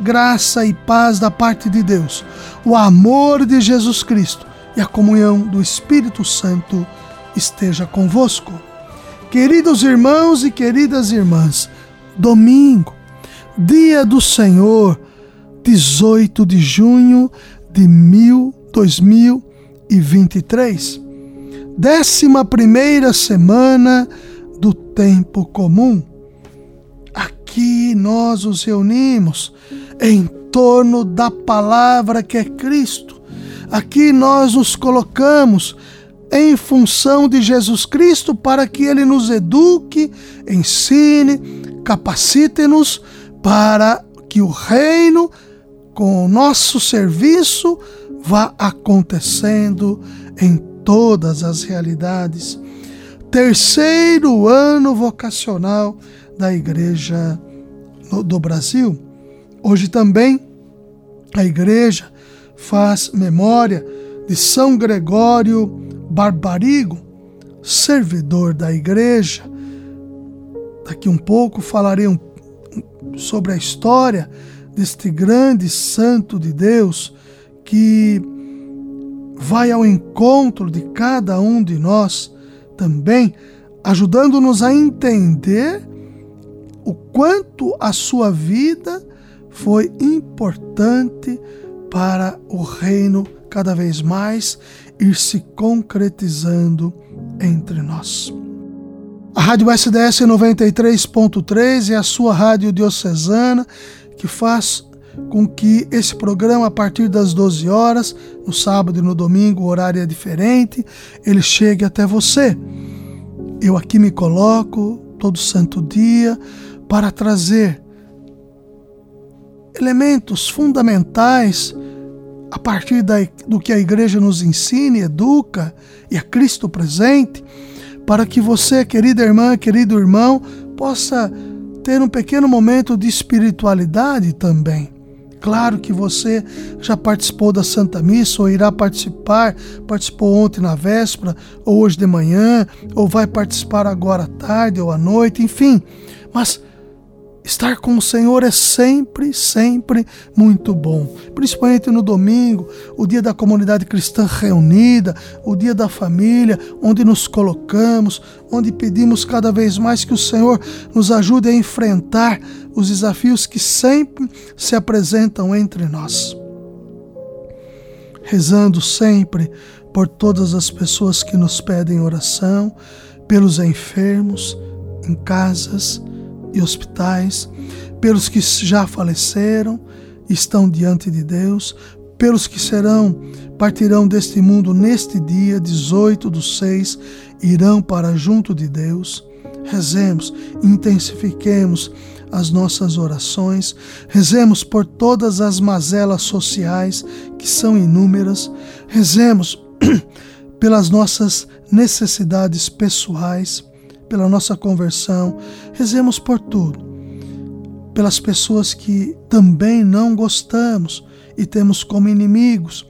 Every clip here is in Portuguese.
Graça e paz da parte de Deus, o amor de Jesus Cristo e a comunhão do Espírito Santo esteja convosco. Queridos irmãos e queridas irmãs, domingo, dia do Senhor, 18 de junho de 2023, décima primeira semana do tempo comum. Aqui nós nos reunimos em torno da palavra que é Cristo. Aqui nós nos colocamos em função de Jesus Cristo para que ele nos eduque, ensine, capacite-nos para que o reino, com o nosso serviço, vá acontecendo em todas as realidades terceiro ano vocacional da Igreja do Brasil. Hoje também a Igreja faz memória de São Gregório Barbarigo, servidor da Igreja. Daqui um pouco falarei um, sobre a história deste grande santo de Deus que vai ao encontro de cada um de nós também ajudando-nos a entender o quanto a sua vida foi importante para o reino cada vez mais ir se concretizando entre nós. A Rádio SDS 93.3 é a sua rádio diocesana que faz com que esse programa, a partir das 12 horas, no sábado e no domingo, o horário é diferente, ele chegue até você. Eu aqui me coloco todo santo dia para trazer elementos fundamentais a partir da, do que a igreja nos ensina, educa e a Cristo presente, para que você, querida irmã, querido irmão, possa ter um pequeno momento de espiritualidade também. Claro que você já participou da Santa Missa ou irá participar, participou ontem na véspera, ou hoje de manhã, ou vai participar agora à tarde ou à noite, enfim. Mas Estar com o Senhor é sempre, sempre muito bom. Principalmente no domingo, o dia da comunidade cristã reunida, o dia da família, onde nos colocamos, onde pedimos cada vez mais que o Senhor nos ajude a enfrentar os desafios que sempre se apresentam entre nós. Rezando sempre por todas as pessoas que nos pedem oração, pelos enfermos, em casas, e hospitais, pelos que já faleceram, estão diante de Deus, pelos que serão, partirão deste mundo neste dia 18 do 6, irão para junto de Deus. Rezemos, intensifiquemos as nossas orações, rezemos por todas as mazelas sociais que são inúmeras, rezemos pelas nossas necessidades pessoais, pela nossa conversão, rezemos por tudo, pelas pessoas que também não gostamos e temos como inimigos,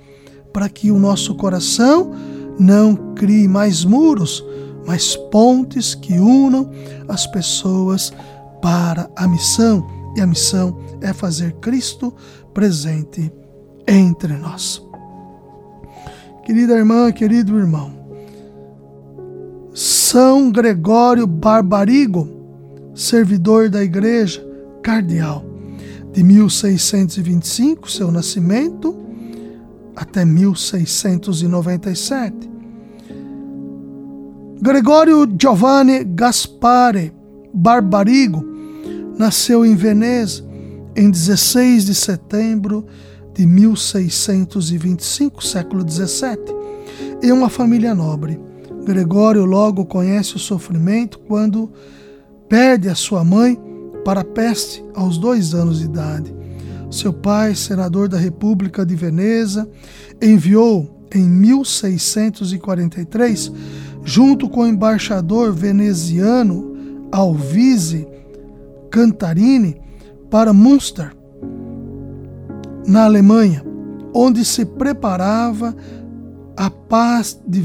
para que o nosso coração não crie mais muros, mas pontes que unam as pessoas para a missão. E a missão é fazer Cristo presente entre nós. Querida irmã, querido irmão, são Gregório Barbarigo, servidor da Igreja, cardeal, de 1625, seu nascimento, até 1697. Gregório Giovanni Gaspare Barbarigo nasceu em Veneza em 16 de setembro de 1625, século 17, em uma família nobre. Gregório logo conhece o sofrimento quando perde a sua mãe para a peste aos dois anos de idade. seu pai, senador da República de Veneza, enviou em 1643, junto com o embaixador veneziano Alvise Cantarini, para Münster, na Alemanha, onde se preparava a paz de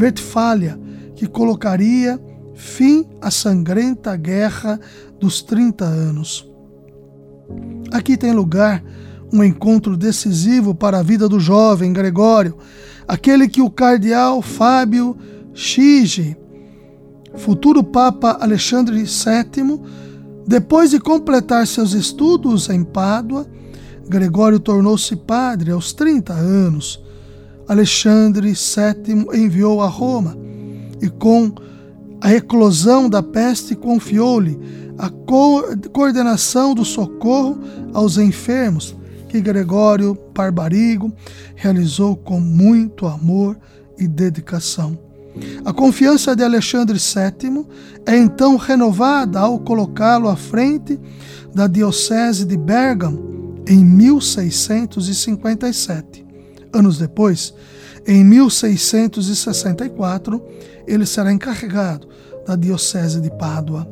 Westfália que colocaria fim à sangrenta guerra dos 30 anos. Aqui tem lugar um encontro decisivo para a vida do jovem Gregório, aquele que o cardeal Fábio Chigi, futuro Papa Alexandre VII, depois de completar seus estudos em Pádua, Gregório tornou-se padre aos 30 anos. Alexandre VII enviou a Roma e, com a eclosão da peste, confiou-lhe a co coordenação do socorro aos enfermos, que Gregório Barbarigo realizou com muito amor e dedicação. A confiança de Alexandre VII é então renovada ao colocá-lo à frente da Diocese de Bergamo em 1657. Anos depois, em 1664, ele será encarregado da Diocese de Pádua.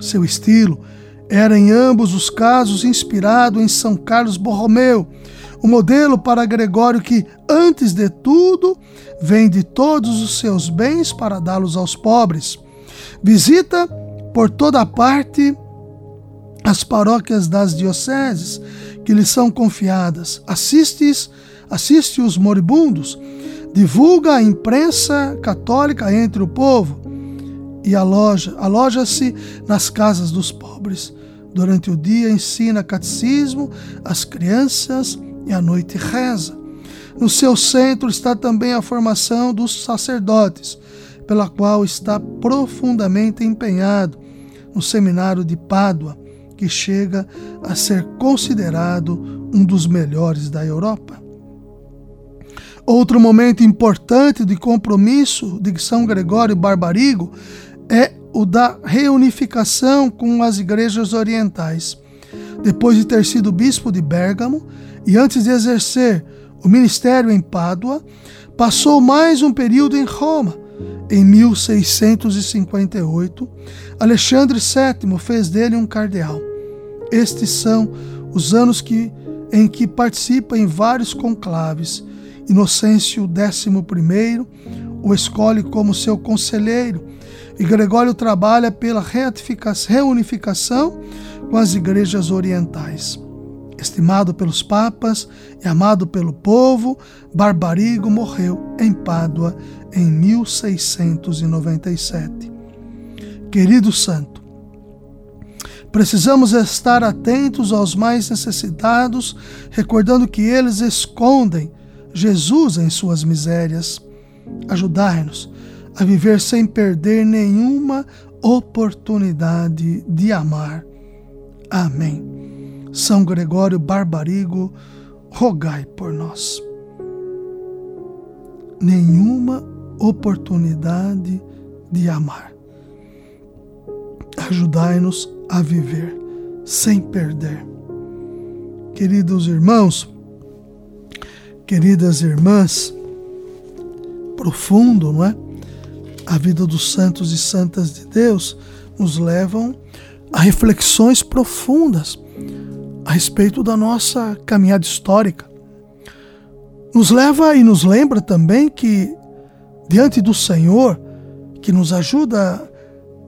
Seu estilo era em ambos os casos inspirado em São Carlos Borromeu, o modelo para Gregório que, antes de tudo, vende todos os seus bens para dá-los aos pobres. Visita por toda parte as paróquias das dioceses que lhe são confiadas. Assiste, assiste os moribundos, divulga a imprensa católica entre o povo e aloja, aloja-se nas casas dos pobres. Durante o dia ensina catecismo às crianças e à noite reza. No seu centro está também a formação dos sacerdotes, pela qual está profundamente empenhado no seminário de Pádua, que chega a ser considerado um dos melhores da Europa. Outro momento importante de compromisso de São Gregório Barbarigo é o da reunificação com as igrejas orientais. Depois de ter sido bispo de Bérgamo e antes de exercer o ministério em Pádua, passou mais um período em Roma. Em 1658, Alexandre VII fez dele um cardeal. Estes são os anos que, em que participa em vários conclaves. Inocêncio XI o escolhe como seu conselheiro e Gregório trabalha pela reunificação com as igrejas orientais. Estimado pelos papas e amado pelo povo, Barbarigo morreu em Pádua em 1697. Querido santo, precisamos estar atentos aos mais necessitados, recordando que eles escondem Jesus em suas misérias. Ajudai-nos a viver sem perder nenhuma oportunidade de amar. Amém. São Gregório Barbarigo, rogai por nós. Nenhuma oportunidade de amar. Ajudai-nos a viver sem perder. Queridos irmãos, queridas irmãs, profundo, não é? a vida dos santos e santas de Deus nos levam a reflexões profundas a respeito da nossa caminhada histórica. Nos leva e nos lembra também que, diante do Senhor, que nos ajuda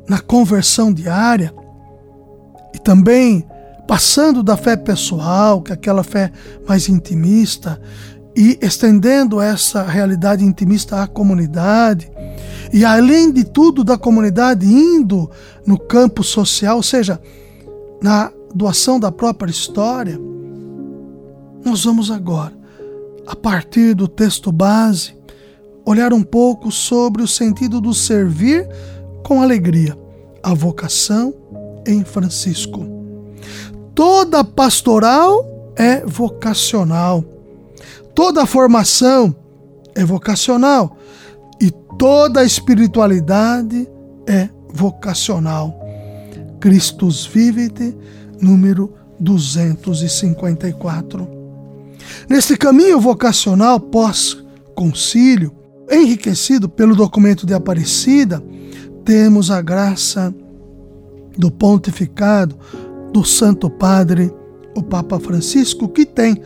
na conversão diária, e também passando da fé pessoal, que é aquela fé mais intimista, e estendendo essa realidade intimista à comunidade, e além de tudo da comunidade indo no campo social, ou seja, na doação da própria história, nós vamos agora, a partir do texto base, olhar um pouco sobre o sentido do servir com alegria, a vocação em Francisco. Toda pastoral é vocacional. Toda formação é vocacional. E toda espiritualidade é vocacional. Christus Vivite, número 254. Neste caminho vocacional pós-concílio, enriquecido pelo documento de Aparecida, temos a graça do pontificado do Santo Padre, o Papa Francisco, que tem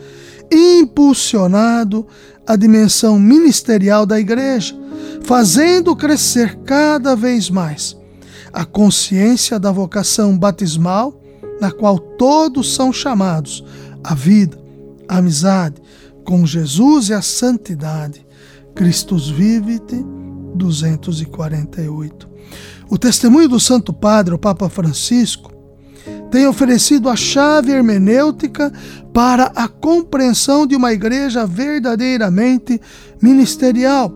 impulsionado a dimensão ministerial da Igreja, fazendo crescer cada vez mais a consciência da vocação batismal, na qual todos são chamados à vida, à amizade com Jesus e à santidade. Christus Vivite 248. O testemunho do Santo Padre, o Papa Francisco, tem oferecido a chave hermenêutica para a compreensão de uma igreja verdadeiramente ministerial,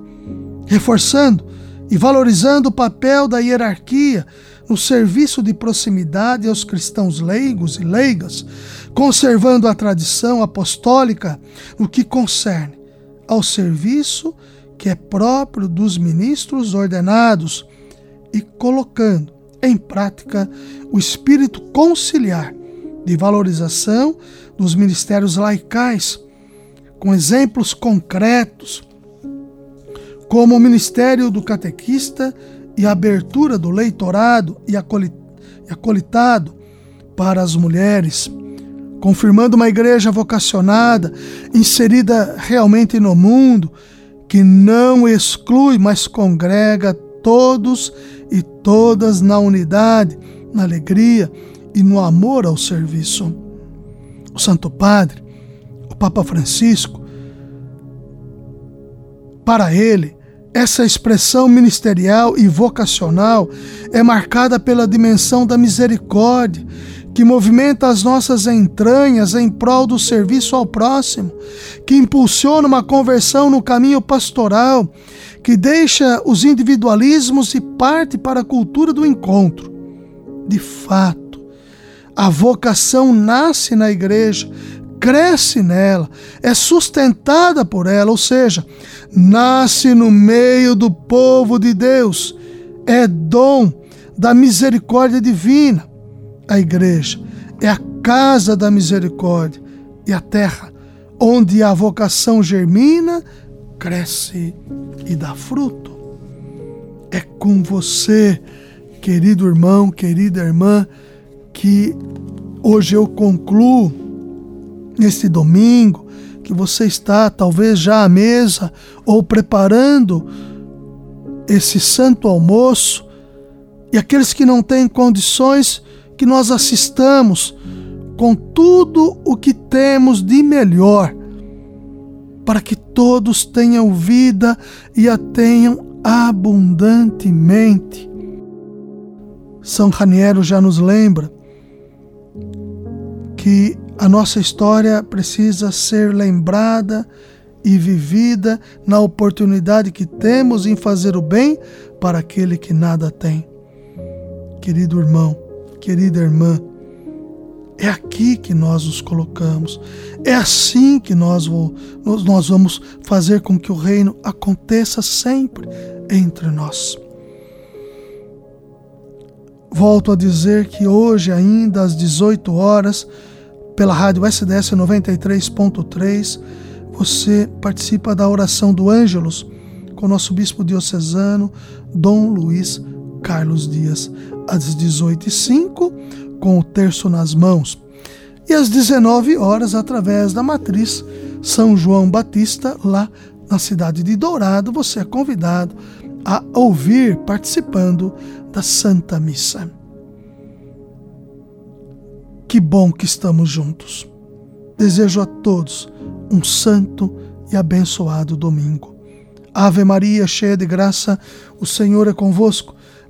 reforçando e valorizando o papel da hierarquia no serviço de proximidade aos cristãos leigos e leigas, conservando a tradição apostólica no que concerne ao serviço que é próprio dos ministros ordenados e colocando em prática o espírito conciliar de valorização dos ministérios laicais, com exemplos concretos como o ministério do catequista e a abertura do leitorado e acolitado para as mulheres, confirmando uma igreja vocacionada, inserida realmente no mundo, que não exclui, mas congrega todos e todas na unidade, na alegria e no amor ao serviço. O Santo Padre, o Papa Francisco, para ele, essa expressão ministerial e vocacional é marcada pela dimensão da misericórdia, que movimenta as nossas entranhas em prol do serviço ao próximo, que impulsiona uma conversão no caminho pastoral, que deixa os individualismos e parte para a cultura do encontro. De fato, a vocação nasce na igreja, cresce nela, é sustentada por ela, ou seja, nasce no meio do povo de Deus, é dom da misericórdia divina. A igreja é a casa da misericórdia e a terra onde a vocação germina, cresce e dá fruto. É com você, querido irmão, querida irmã, que hoje eu concluo neste domingo, que você está talvez já à mesa ou preparando esse santo almoço, e aqueles que não têm condições, que nós assistamos com tudo o que temos de melhor, para que todos tenham vida e a tenham abundantemente. São Raniero já nos lembra que a nossa história precisa ser lembrada e vivida na oportunidade que temos em fazer o bem para aquele que nada tem. Querido irmão, querida irmã, é aqui que nós nos colocamos. É assim que nós, nós vamos fazer com que o reino aconteça sempre entre nós. Volto a dizer que hoje, ainda às 18 horas, pela rádio SDS 93.3, você participa da oração do Ângelos com o nosso bispo diocesano, Dom Luiz Carlos Dias, às 18h05, com o terço nas mãos. E às 19 horas, através da matriz São João Batista, lá na cidade de Dourado, você é convidado a ouvir participando da Santa Missa. Que bom que estamos juntos. Desejo a todos um santo e abençoado domingo. Ave Maria, cheia de graça, o Senhor é convosco.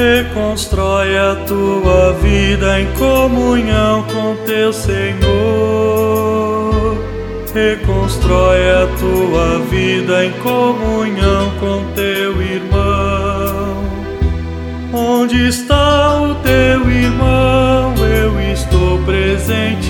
Reconstrói a tua vida em comunhão com teu Senhor. Reconstrói a tua vida em comunhão com teu irmão. Onde está o teu irmão? Eu estou presente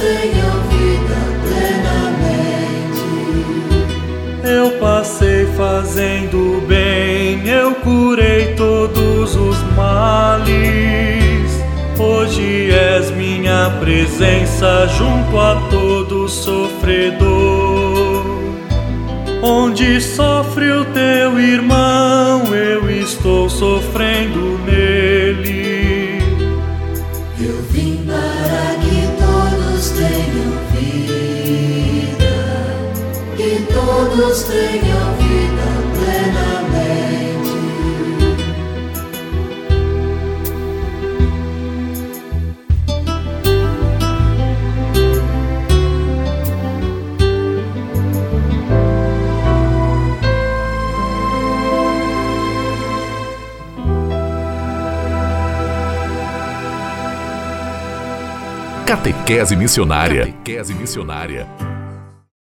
vida. Eu passei fazendo bem, eu curei todos os males. Hoje és minha presença junto a todo sofredor. Onde sofre o teu irmão, todos tenham vida. Catequese missionária. Catequese missionária